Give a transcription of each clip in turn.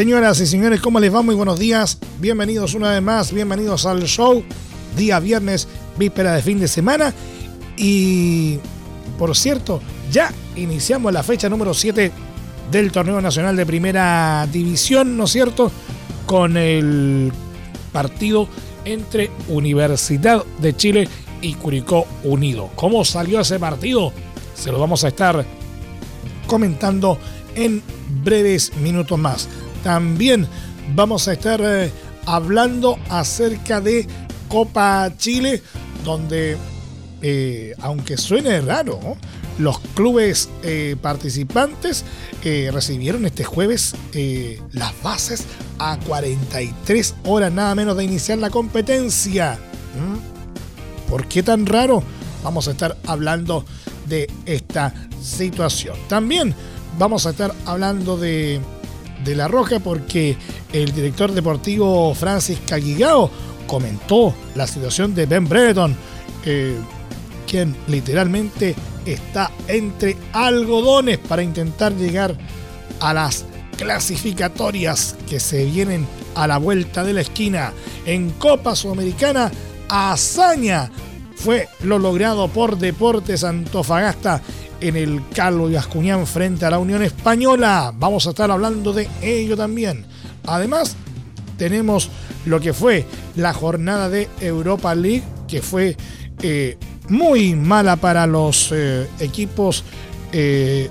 Señoras y señores, ¿cómo les va? Muy buenos días. Bienvenidos una vez más, bienvenidos al show. Día viernes, víspera de fin de semana. Y, por cierto, ya iniciamos la fecha número 7 del Torneo Nacional de Primera División, ¿no es cierto? Con el partido entre Universidad de Chile y Curicó Unido. ¿Cómo salió ese partido? Se lo vamos a estar comentando en breves minutos más. También vamos a estar eh, hablando acerca de Copa Chile, donde, eh, aunque suene raro, los clubes eh, participantes recibieron este jueves las bases a 43 horas nada menos de iniciar la competencia. ¿Mm? ¿Por qué tan raro? Vamos a estar hablando de esta situación. También vamos a estar hablando de de La Roja porque el director deportivo Francis Caguigao comentó la situación de Ben Breton, eh, quien literalmente está entre algodones para intentar llegar a las clasificatorias que se vienen a la vuelta de la esquina. En Copa Sudamericana, hazaña fue lo logrado por Deportes Antofagasta en el Calvo y Ascuñán frente a la Unión Española. Vamos a estar hablando de ello también. Además, tenemos lo que fue la jornada de Europa League, que fue eh, muy mala para los eh, equipos eh,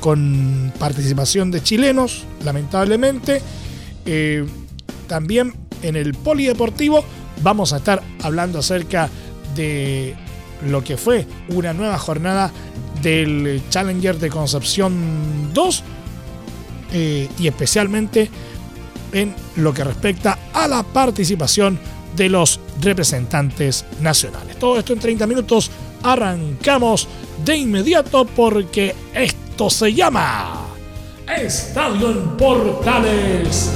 con participación de chilenos, lamentablemente. también en el polideportivo vamos a estar hablando acerca de lo que fue una nueva jornada del Challenger de Concepción 2 eh, y especialmente en lo que respecta a la participación de los representantes nacionales. Todo esto en 30 minutos. Arrancamos de inmediato porque esto se llama Estadio en Portales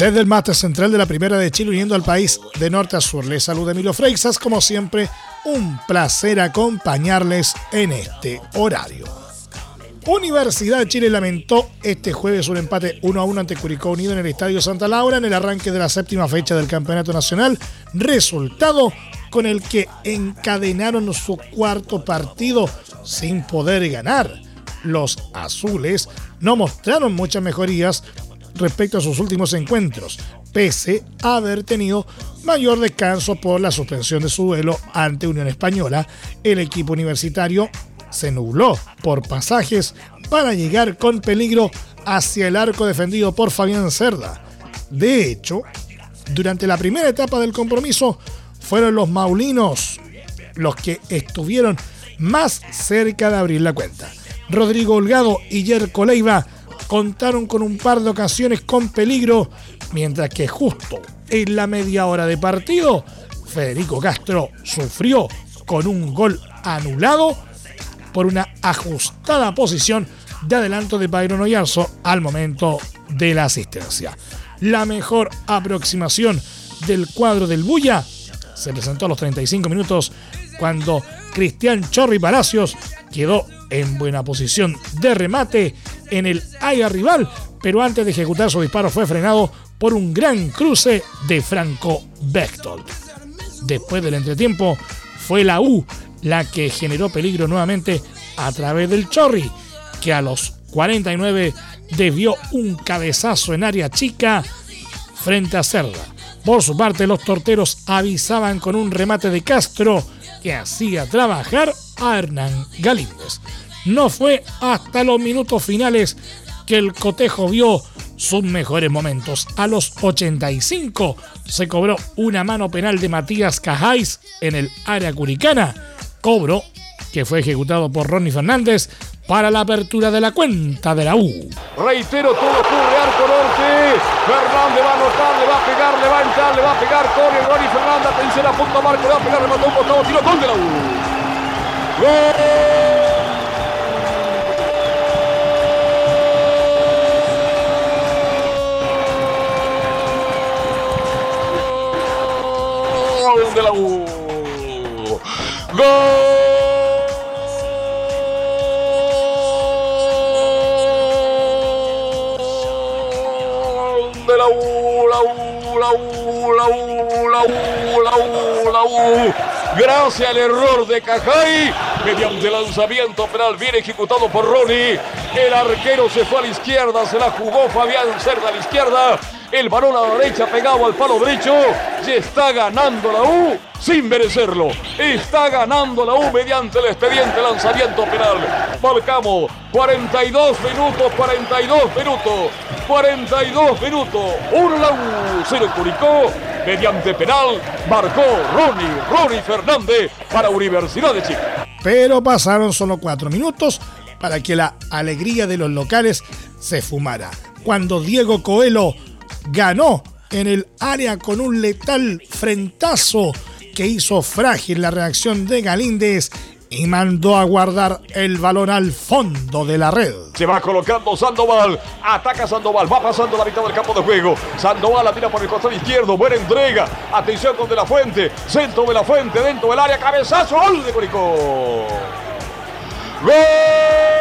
Desde el mate central de la Primera de Chile, uniendo al país de norte a sur, les saluda Emilio Freixas. Como siempre, un placer acompañarles en este horario. Universidad de Chile lamentó este jueves un empate 1 a 1 ante Curicó Unido en el Estadio Santa Laura en el arranque de la séptima fecha del Campeonato Nacional, resultado con el que encadenaron su cuarto partido sin poder ganar. Los azules no mostraron muchas mejorías respecto a sus últimos encuentros, pese a haber tenido mayor descanso por la suspensión de su duelo ante Unión Española, el equipo universitario se nubló por pasajes para llegar con peligro hacia el arco defendido por Fabián Cerda. De hecho, durante la primera etapa del compromiso fueron los maulinos los que estuvieron más cerca de abrir la cuenta. Rodrigo Holgado y Yerko Leiva contaron con un par de ocasiones con peligro, mientras que justo en la media hora de partido, Federico Castro sufrió con un gol anulado por una ajustada posición de adelanto de Byron Oyarzo al momento de la asistencia. La mejor aproximación del cuadro del Bulla se presentó a los 35 minutos cuando Cristian Chorri Palacios quedó en buena posición de remate en el área rival, pero antes de ejecutar su disparo fue frenado por un gran cruce de Franco Bechtold. Después del entretiempo, fue la U la que generó peligro nuevamente a través del Chorri, que a los 49 desvió un cabezazo en área chica frente a Cerda. Por su parte, los torteros avisaban con un remate de Castro que hacía trabajar a Hernán Galíndez. No fue hasta los minutos finales que el cotejo vio sus mejores momentos. A los 85 se cobró una mano penal de Matías Cajáis en el área curicana. Cobro que fue ejecutado por Ronnie Fernández para la apertura de la cuenta de la U. Reitero, todo ocurre arco norte. Fernández va a anotar, le va a pegar, le va a entrar, le va a pegar. Corre Ronnie Fernández, atención a punto marco, le va a pegar, remató un costado, tiro gol de la U. ¡Gol! De la U. ¡Gol! Gracias al error de Cajay, mediante lanzamiento penal bien ejecutado por Ronnie. El arquero se fue a la izquierda, se la jugó Fabián Cerda a la izquierda. El balón a la derecha pegado al palo derecho. Y está ganando la U sin merecerlo. Está ganando la U mediante el expediente lanzamiento penal. Marcamos 42 minutos, 42 minutos, 42 minutos. Un la U, cero Curicó. Mediante penal marcó Ronnie, Ronnie Fernández para Universidad de Chile. Pero pasaron solo cuatro minutos para que la alegría de los locales se fumara. Cuando Diego Coelho ganó en el área con un letal frentazo que hizo frágil la reacción de Galíndez y mandó a guardar el balón al fondo de la red. Se va colocando Sandoval, ataca Sandoval, va pasando la mitad del campo de juego. Sandoval la tira por el costado izquierdo, buena entrega. Atención con De La Fuente, centro de La Fuente, dentro del área, cabezazo, gol de Curicó. ¡Gol!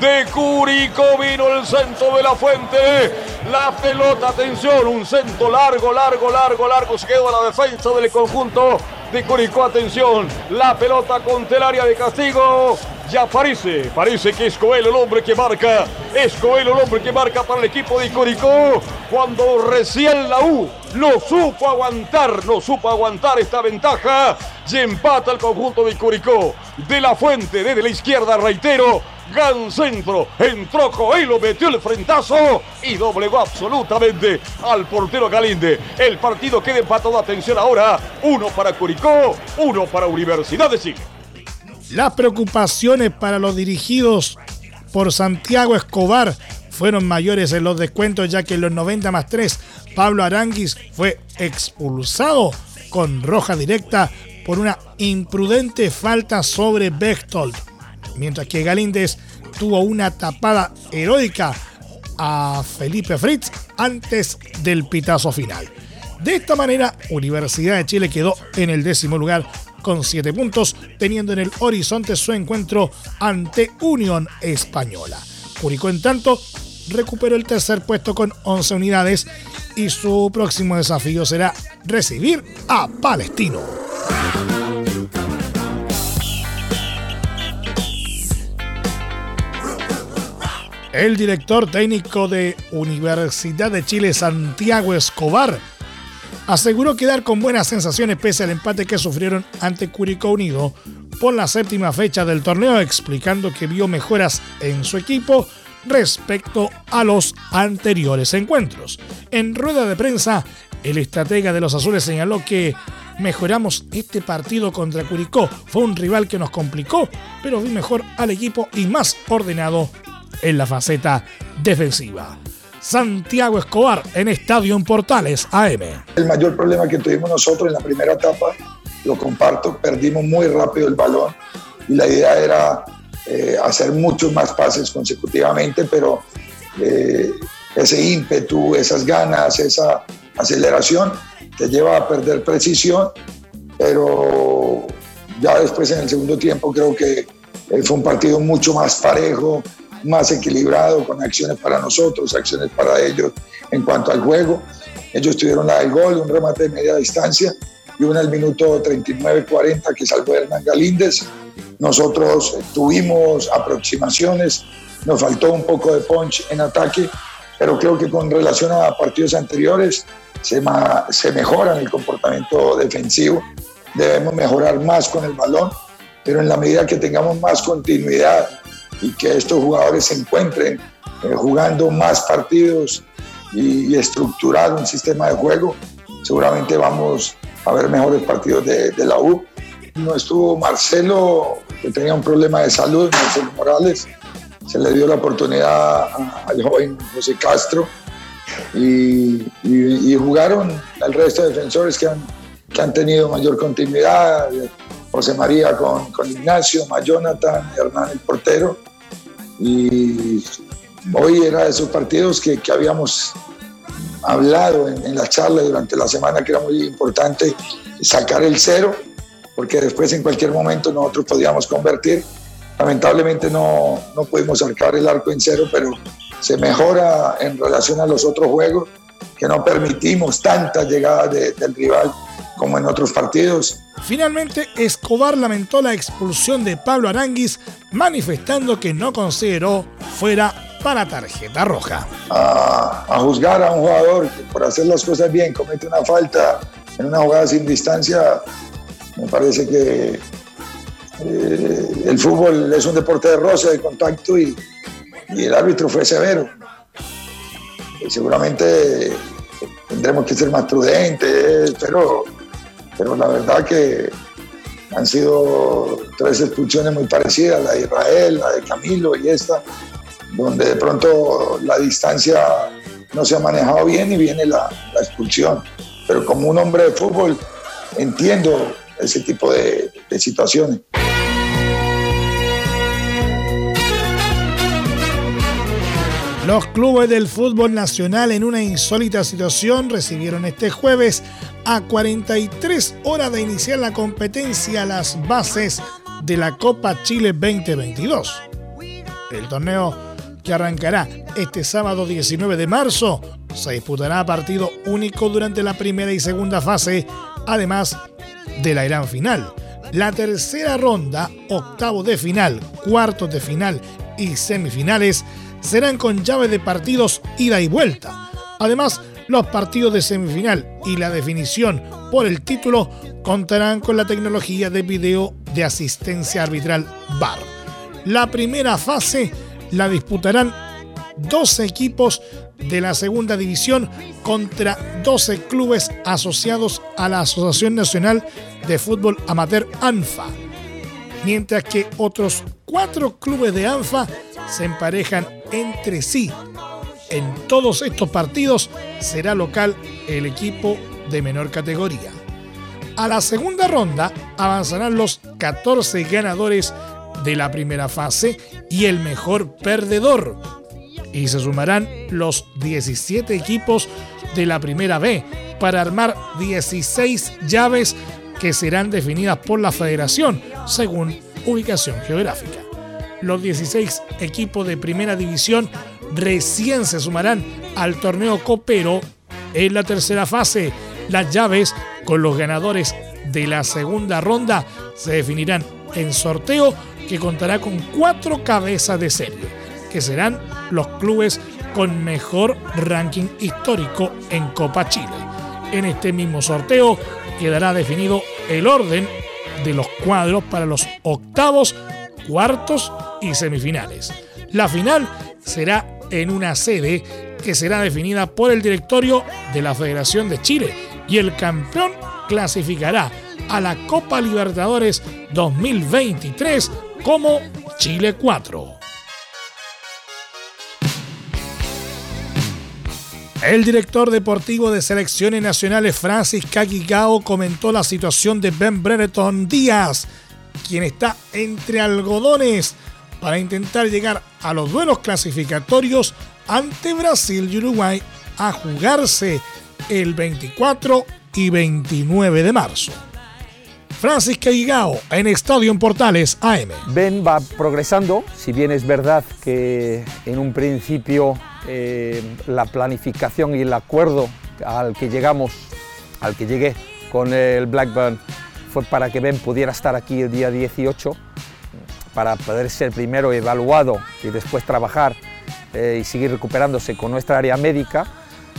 De Curicó vino el centro de la fuente. La pelota, atención, un centro largo, largo, largo, largo. Se quedó a la defensa del conjunto de Curicó. Atención, la pelota con el área de castigo. Ya parece, parece que es Coelho el hombre que marca. Es Coelho el hombre que marca para el equipo de Curicó. Cuando recién la U no supo aguantar, no supo aguantar esta ventaja. Y empata el conjunto de Curicó. De la fuente, desde la izquierda, reitero Gran centro. Entró Coelho, metió el frentazo y doblegó absolutamente al portero Galinde. El partido queda empatado. Atención ahora. Uno para Curicó, uno para Universidad de Chile. Las preocupaciones para los dirigidos por Santiago Escobar fueron mayores en los descuentos ya que en los 90 más 3 Pablo Aranguis fue expulsado con roja directa por una imprudente falta sobre Bechtold mientras que Galíndez tuvo una tapada heroica a Felipe Fritz antes del pitazo final. De esta manera, Universidad de Chile quedó en el décimo lugar con 7 puntos, teniendo en el horizonte su encuentro ante Unión Española. Curicó, en tanto, recuperó el tercer puesto con 11 unidades y su próximo desafío será recibir a Palestino. El director técnico de Universidad de Chile, Santiago Escobar, aseguró quedar con buenas sensaciones pese al empate que sufrieron ante Curicó Unido por la séptima fecha del torneo, explicando que vio mejoras en su equipo respecto a los anteriores encuentros. En rueda de prensa, el estratega de los azules señaló que mejoramos este partido contra Curicó. Fue un rival que nos complicó, pero vi mejor al equipo y más ordenado en la faceta defensiva. Santiago Escobar en Estadio en Portales AM. El mayor problema que tuvimos nosotros en la primera etapa, lo comparto, perdimos muy rápido el balón y la idea era eh, hacer muchos más pases consecutivamente, pero eh, ese ímpetu, esas ganas, esa aceleración te lleva a perder precisión, pero ya después en el segundo tiempo creo que eh, fue un partido mucho más parejo, más equilibrado, con acciones para nosotros, acciones para ellos en cuanto al juego. Ellos tuvieron la del gol, un remate de media distancia y una al minuto 39-40 que salvó Hernán Galíndez. Nosotros tuvimos aproximaciones, nos faltó un poco de punch en ataque, pero creo que con relación a partidos anteriores se, se mejora el comportamiento defensivo. Debemos mejorar más con el balón, pero en la medida que tengamos más continuidad y que estos jugadores se encuentren eh, jugando más partidos y, estructurar un sistema de juego, seguramente vamos a ver mejores partidos de, la U. No estuvo Marcelo, que tenía un problema de salud, Marcelo Morales, se le dio la oportunidad al joven José Castro y, jugaron el resto de defensores que han, que han tenido mayor continuidad, José María con, con Ignacio, Jonathan, Hernán el portero. Y hoy era de esos partidos que, que habíamos hablado en, la charla durante la semana que era muy importante sacar el cero, porque después en cualquier momento nosotros podíamos convertir. Lamentablemente no, no pudimos sacar el arco en cero, pero se mejora en relación a los otros juegos, que no permitimos tantas llegadas del rival como en otros partidos. Finalmente, Escobar lamentó la expulsión de Pablo Aranguis, manifestando que no consideró fuera para tarjeta roja. A, juzgar a un jugador que por hacer las cosas bien comete una falta en una jugada sin distancia, me parece que eh, el fútbol es un deporte de roce, de contacto y, y el árbitro fue severo. Seguramente tendremos que ser más prudentes, pero, pero la verdad que han sido tres expulsiones muy parecidas, la de Israel, la de Camilo y esta, donde de pronto la distancia no se ha manejado bien y viene la, expulsión. Pero como un hombre de fútbol entiendo ese tipo de situaciones. Los clubes del fútbol nacional en una insólita situación recibieron este jueves a 43 horas de iniciar la competencia las bases de la Copa Chile 2022. El torneo que arrancará este sábado 19 de marzo se disputará a partido único durante la primera y segunda fase, además de la gran final. La tercera ronda, octavo de final, cuartos de final y semifinales serán con llave de partidos ida y vuelta. Además, los partidos de semifinal y la definición por el título contarán con la tecnología de video de asistencia arbitral VAR. La primera fase la disputarán 12 equipos de la segunda división contra 12 clubes asociados a la Asociación Nacional de Fútbol Amateur ANFA, mientras que otros cuatro clubes de ANFA se emparejan entre sí. En todos estos partidos será local el equipo de menor categoría. A la segunda ronda avanzarán los 14 ganadores de la primera fase y el mejor perdedor. Y se sumarán los 17 equipos de la primera B para armar 16 llaves que serán definidas por la federación según ubicación geográfica los 16 equipos de primera división recién se sumarán al torneo copero en la tercera fase. Las llaves con los ganadores de la segunda ronda se definirán en sorteo que contará con cuatro cabezas de serie, que serán los clubes con mejor ranking histórico en Copa Chile. En este mismo sorteo quedará definido el orden de los cuadros para los octavos, cuartos y semifinales. La final será en una sede que será definida por el directorio de la Federación de Chile y el campeón clasificará a la Copa Libertadores 2023 como Chile 4. El director deportivo de selecciones nacionales Francis Kakigao comentó la situación de Ben Brereton Díaz, quien está entre algodones para intentar llegar a los duelos clasificatorios ante Brasil y Uruguay a jugarse el 24 y 29 de marzo. Francis Caigao en Estadio en Portales AM. Ben va progresando, si bien es verdad que en un principio eh, la planificación y el acuerdo al que llegamos, al que llegué con el Blackburn fue para que Ben pudiera estar aquí el día 18 para poder ser primero evaluado y después trabajar eh, y seguir recuperándose con nuestra área médica.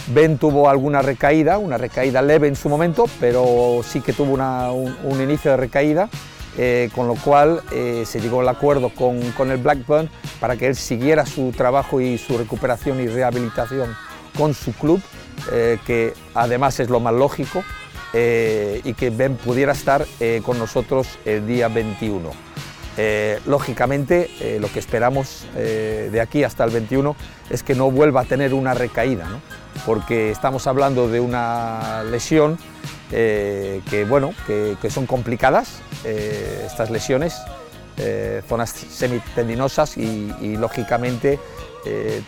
Ben tuvo alguna recaída, una recaída leve en su momento, pero sí que tuvo un, inicio de recaída eh, con lo cual eh, se llegó al acuerdo con, con, el Blackburn para que él siguiera su trabajo y su recuperación y rehabilitación con su club, eh, que además es lo más lógico, y que Ben pudiera estar con nosotros el día 21. Lógicamente, lo que esperamos de aquí hasta el 21 es que no vuelva a tener una recaída, ¿no? porque estamos hablando de una lesión eh, que, bueno, que, son complicadas, eh, estas lesiones, eh, zonas semitendinosas y, y lógicamente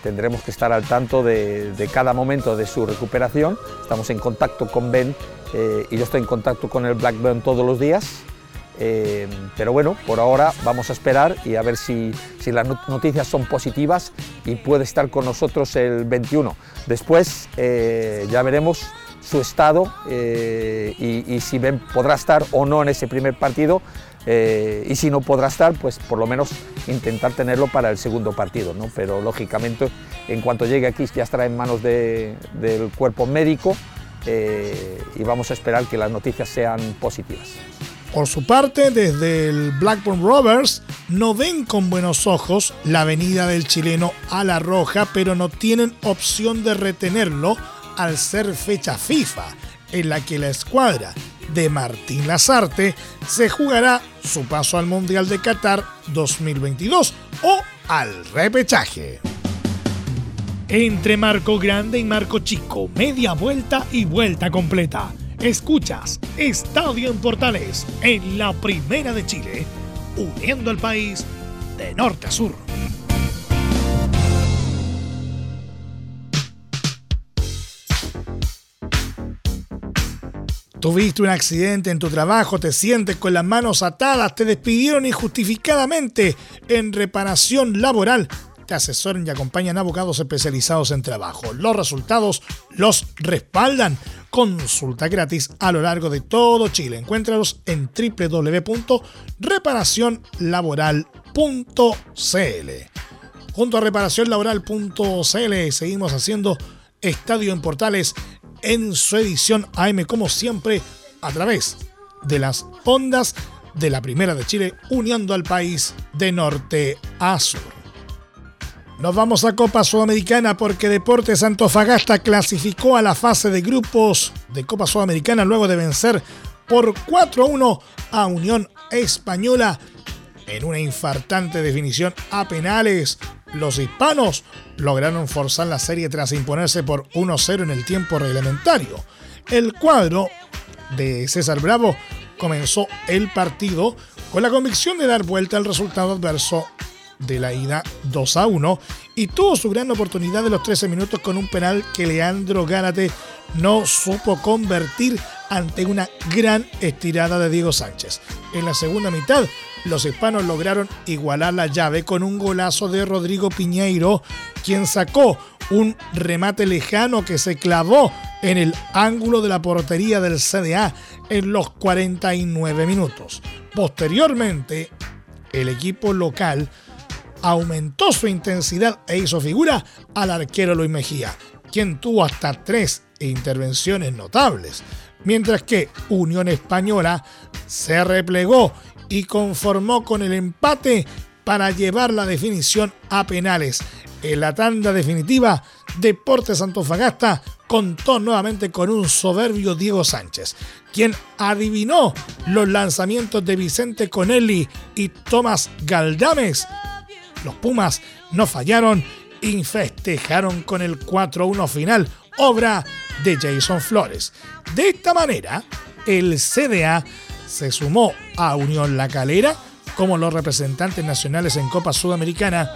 tendremos que estar al tanto de, cada momento de su recuperación. Estamos en contacto con Ben y yo estoy en contacto con el Blackburn todos los días. Pero bueno, por ahora vamos a esperar y a ver si, las noticias son positivas y puede estar con nosotros el 21. Después ya veremos su estado eh, y, si podrá estar o no en ese primer partido eh, y si no podrá estar, pues por lo menos intentar tenerlo para el segundo partido, pero lógicamente en cuanto llegue aquí ya estará en manos del cuerpo médico eh, y vamos a esperar que las noticias sean positivas. Por su parte, desde el Blackburn Rovers no ven con buenos ojos la venida del chileno a la roja, pero no tienen opción de retenerlo al ser fecha FIFA, en la que la escuadra de Martín Lazarte se jugará su paso al Mundial de Qatar 2022 o al repechaje. Entre Marco Grande y Marco Chico, media vuelta y vuelta completa. Escuchas Estadio en Portales en la Primera de Chile, uniendo al país de norte a sur. Tuviste un accidente en tu trabajo, te sientes con las manos atadas, te despidieron injustificadamente en reparación laboral. Te asesoran y acompañan abogados especializados en trabajo. Los resultados los respaldan. Consulta gratis a lo largo de todo Chile. Encuéntralos en www.reparacionlaboral.cl. Junto a reparacionlaboral.cl seguimos haciendo Estadio en Portales en su edición AM, como siempre, a través de las ondas de la Primera de Chile, uniendo al país de norte a sur. Nos vamos a Copa Sudamericana porque Deportes Antofagasta clasificó a la fase de grupos de Copa Sudamericana luego de vencer por 4-1 a Unión Española en una infartante definición a penales los hispanos lograron forzar la serie tras imponerse por 1-0 en el tiempo reglamentario. El cuadro de César Bravo comenzó el partido con la convicción de dar vuelta al resultado adverso de la ida 2 1 y tuvo su gran oportunidad de los 13 minutos con un penal que Leandro Gárate no supo convertir ante una gran estirada de Diego Sánchez. En la segunda mitad, los hispanos lograron igualar la llave con un golazo de Rodrigo Piñeiro, quien sacó un remate lejano que se clavó en el ángulo de la portería del CDA en los 49 minutos. Posteriormente, el equipo local aumentó su intensidad e hizo figura al arquero Luis Mejía, quien tuvo hasta tres intervenciones notables, mientras que Unión Española se replegó y conformó con el empate para llevar la definición a penales. En la tanda definitiva, Deportes Antofagasta contó nuevamente con un soberbio Diego Sánchez, quien adivinó los lanzamientos de Vicente Conelli y Tomás Galdames. Los Pumas no fallaron y festejaron con el 4-1 final, obra de Jason Flores. De esta manera, el CDA se sumó a Unión La Calera como los representantes nacionales en Copa Sudamericana,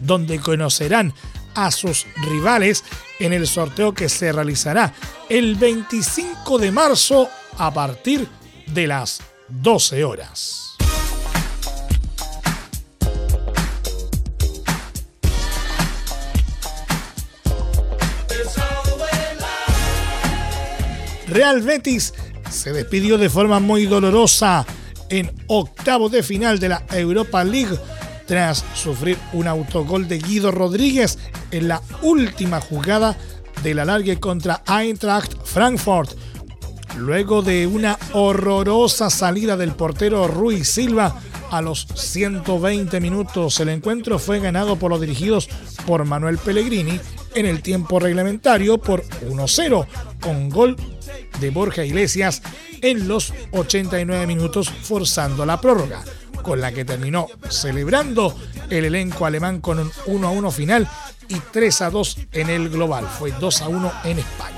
donde conocerán a sus rivales en el sorteo que se realizará el 25 de marzo a partir de las 12 horas. Real Betis se despidió de forma muy dolorosa en octavo de final de la Europa League tras sufrir un autogol de Guido Rodríguez en la última jugada de la largue contra Eintracht Frankfurt. Luego de una horrorosa salida del portero Ruiz Silva a los 120 minutos, el encuentro fue ganado por los dirigidos por Manuel Pellegrini en el tiempo reglamentario por 1-0, con gol de Borja Iglesias en los 89 minutos, forzando la prórroga, con la que terminó celebrando el elenco alemán con un 1-1 final y 3-2 en el global. Fue 2-1 en España.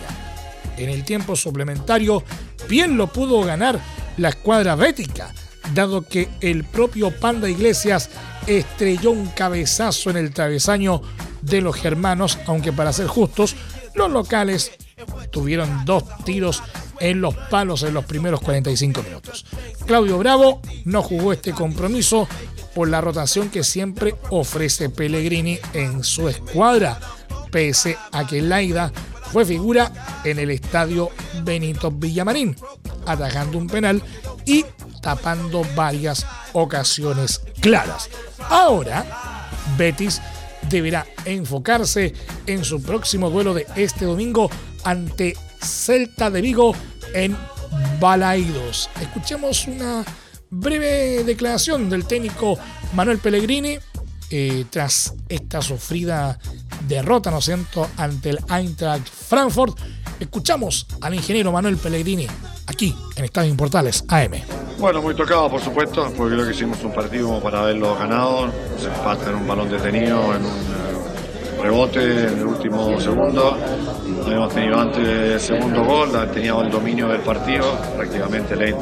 En el tiempo suplementario, bien lo pudo ganar la escuadra bética, dado que el propio Panda Iglesias estrelló un cabezazo en el travesaño de los germanos, aunque para ser justos, los locales tuvieron dos tiros en los palos en los primeros 45 minutos. Claudio Bravo no jugó este compromiso por la rotación que siempre ofrece Pellegrini en su escuadra, pese a que Laida fue figura en el estadio Benito Villamarín, atajando un penal y tapando varias ocasiones claras. Ahora, Betis deberá enfocarse en su próximo duelo de este domingo ante Celta de Vigo en Balaidos. Escuchemos una breve declaración del técnico Manuel Pellegrini eh, tras esta sufrida derrota, ¿no siento?, ante el Eintracht Frankfurt. Escuchamos al ingeniero Manuel Pellegrini aquí en Estadio Importales AM. Bueno, muy tocado, por supuesto, porque creo que hicimos un partido para haberlo ganado. Se empata en un balón detenido, en un eh, rebote en el último segundo. Habíamos tenido antes el segundo gol, teníamos el dominio del partido, prácticamente el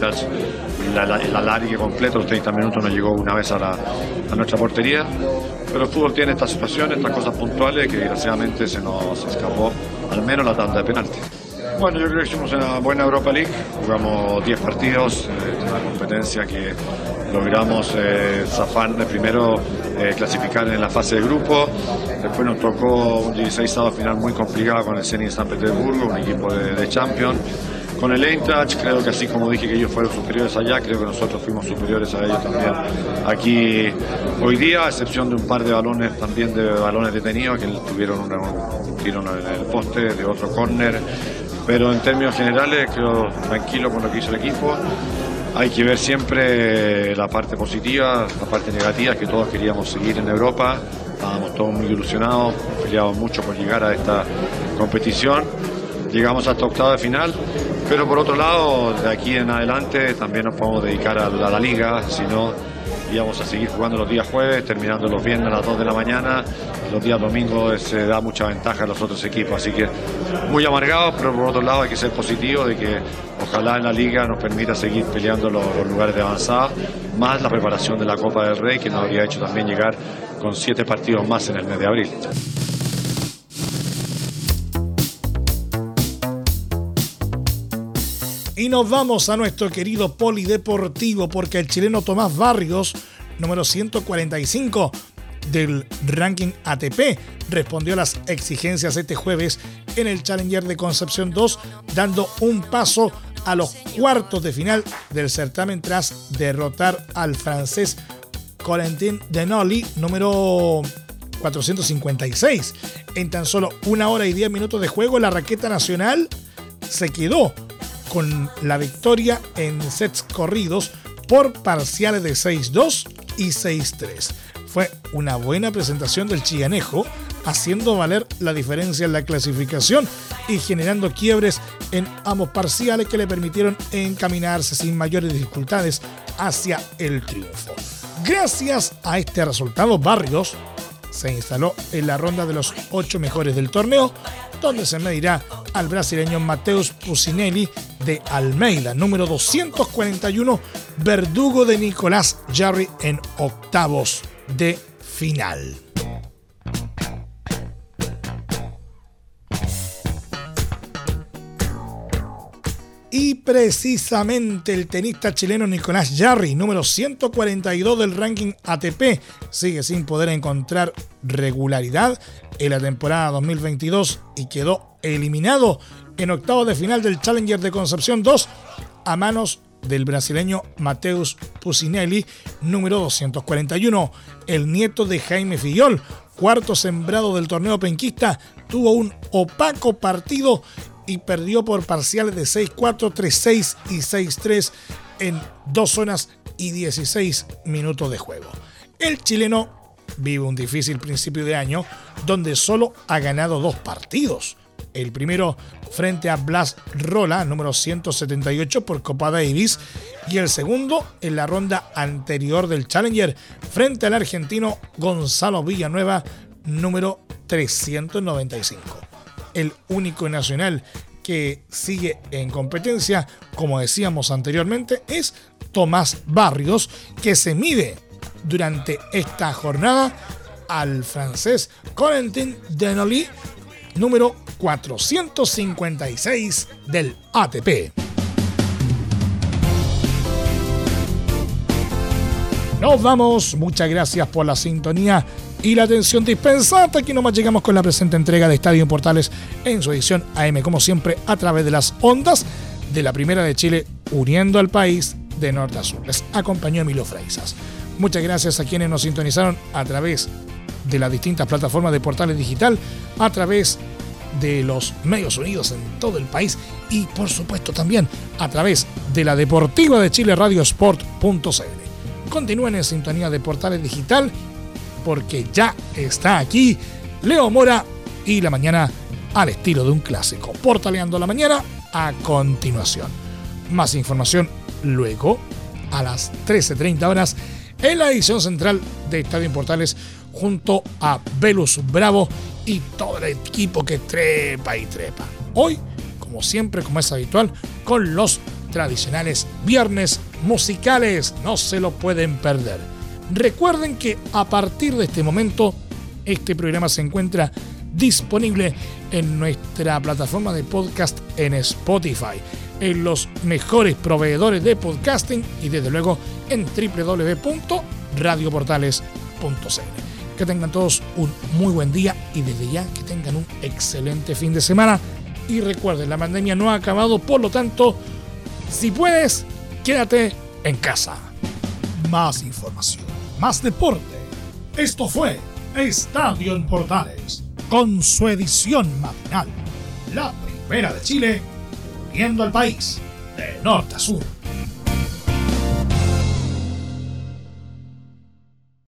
la, el alargue completo, los 30 minutos nos llegó una vez a, la, a nuestra portería. Pero el fútbol tiene estas situaciones, estas cosas puntuales que desgraciadamente se nos escapó al menos la tanda de penalti. Bueno, yo creo que hicimos una buena Europa League, jugamos 10 partidos, eh, una competencia que logramos eh, zafar de primero eh, clasificar en la fase de grupo, después nos tocó un 16 final muy complicado con el Zenit San Petersburgo, un equipo de, Champions. Con el Eintracht, creo que así como dije que ellos fueron superiores allá, creo que nosotros fuimos superiores a ellos también aquí hoy día, a excepción de un par de balones también de balones detenidos que tuvieron un tiro en el poste de otro córner. Pero en términos generales, creo tranquilo con lo que hizo el equipo. Hay que ver siempre la parte positiva, la parte negativa, que todos queríamos seguir en Europa. Estábamos todos muy ilusionados, peleábamos mucho por llegar a esta competición. Llegamos hasta octava de final, pero por otro lado, de aquí en adelante también nos podemos dedicar a la, a la liga, si no íbamos a seguir jugando los días jueves, terminando los viernes a las 2 de la mañana. Los días domingos se da mucha ventaja a los otros equipos, así que muy amargados, pero por otro lado hay que ser positivo de que ojalá en la liga nos permita seguir peleando los, lugares de avanzada, más la preparación de la Copa del Rey que nos habría hecho también llegar con siete partidos más en el mes de abril. Y nos vamos a nuestro querido polideportivo porque el chileno Tomás Barrios, número 145 del ranking ATP, respondió a las exigencias este jueves en el Challenger de Concepción 2, dando un paso a los cuartos de final del certamen tras derrotar al francés Corentin Denoli, número 456. En tan solo una hora y diez minutos de juego, la raqueta nacional se quedó con la victoria en sets corridos por parciales de 6-2 y 6-3. Fue una buena presentación del chiganejo, haciendo valer la diferencia en la clasificación y generando quiebres en ambos parciales que le permitieron encaminarse sin mayores dificultades hacia el triunfo. Gracias a este resultado, Barrios se instaló en la ronda de los ocho mejores del torneo, donde se medirá al brasileño Mateus Pucinelli de Almeida, número 241, verdugo de Nicolás Jarry en octavos de final. Y precisamente el tenista chileno Nicolás Jarry, número 142 del ranking ATP, sigue sin poder encontrar regularidad en la temporada 2022 y quedó eliminado en octavos de final del Challenger de Concepción 2 a manos del brasileño Mateus Pucinelli, número 241. El nieto de Jaime Fillol, cuarto sembrado del torneo penquista, tuvo un opaco partido y perdió por parciales de 6-4, 3-6 y 6-3 en dos zonas y 16 minutos de juego. El chileno vive un difícil principio de año donde solo ha ganado dos partidos. El primero frente a Blas Rola, número 178 por Copa Davis, y el segundo en la ronda anterior del Challenger frente al argentino Gonzalo Villanueva, número 395. El único nacional que sigue en competencia, como decíamos anteriormente, es Tomás Barrios, que se mide durante esta jornada al francés Corentin Denoli, número 456 del ATP. Nos vamos, muchas gracias por la sintonía y la atención dispensada. Aquí nomás llegamos con la presente entrega de Estadio Portales en su edición AM, como siempre, a través de las ondas de la Primera de Chile, uniendo al país de norte a sur. Les acompañó Emilio Freisas. Muchas gracias a quienes nos sintonizaron a través de las distintas plataformas de Portales Digital, a través de los medios unidos en todo el país y por supuesto también a través de la Deportiva de Chile Radiosport.cl. Continúen en sintonía de Portales Digital porque ya está aquí Leo Mora y la mañana al estilo de un clásico. Portaleando la mañana a continuación. Más información luego a las 13.30 horas en la edición central de Estadio Portales junto a Velus Bravo y todo el equipo que trepa y trepa. Hoy, como siempre, como es habitual, con los tradicionales viernes musicales. No se lo pueden perder. Recuerden que a partir de este momento este programa se encuentra disponible en nuestra plataforma de podcast en Spotify, en los mejores proveedores de podcasting y desde luego en www.radioportales.cl. Que tengan todos un muy buen día y desde ya que tengan un excelente fin de semana. Y recuerden, la pandemia no ha acabado, por lo tanto, si puedes, quédate en casa. Más información más deporte. Esto fue Estadio en Portales, con su edición matinal. La primera de Chile, viendo al país de norte a sur.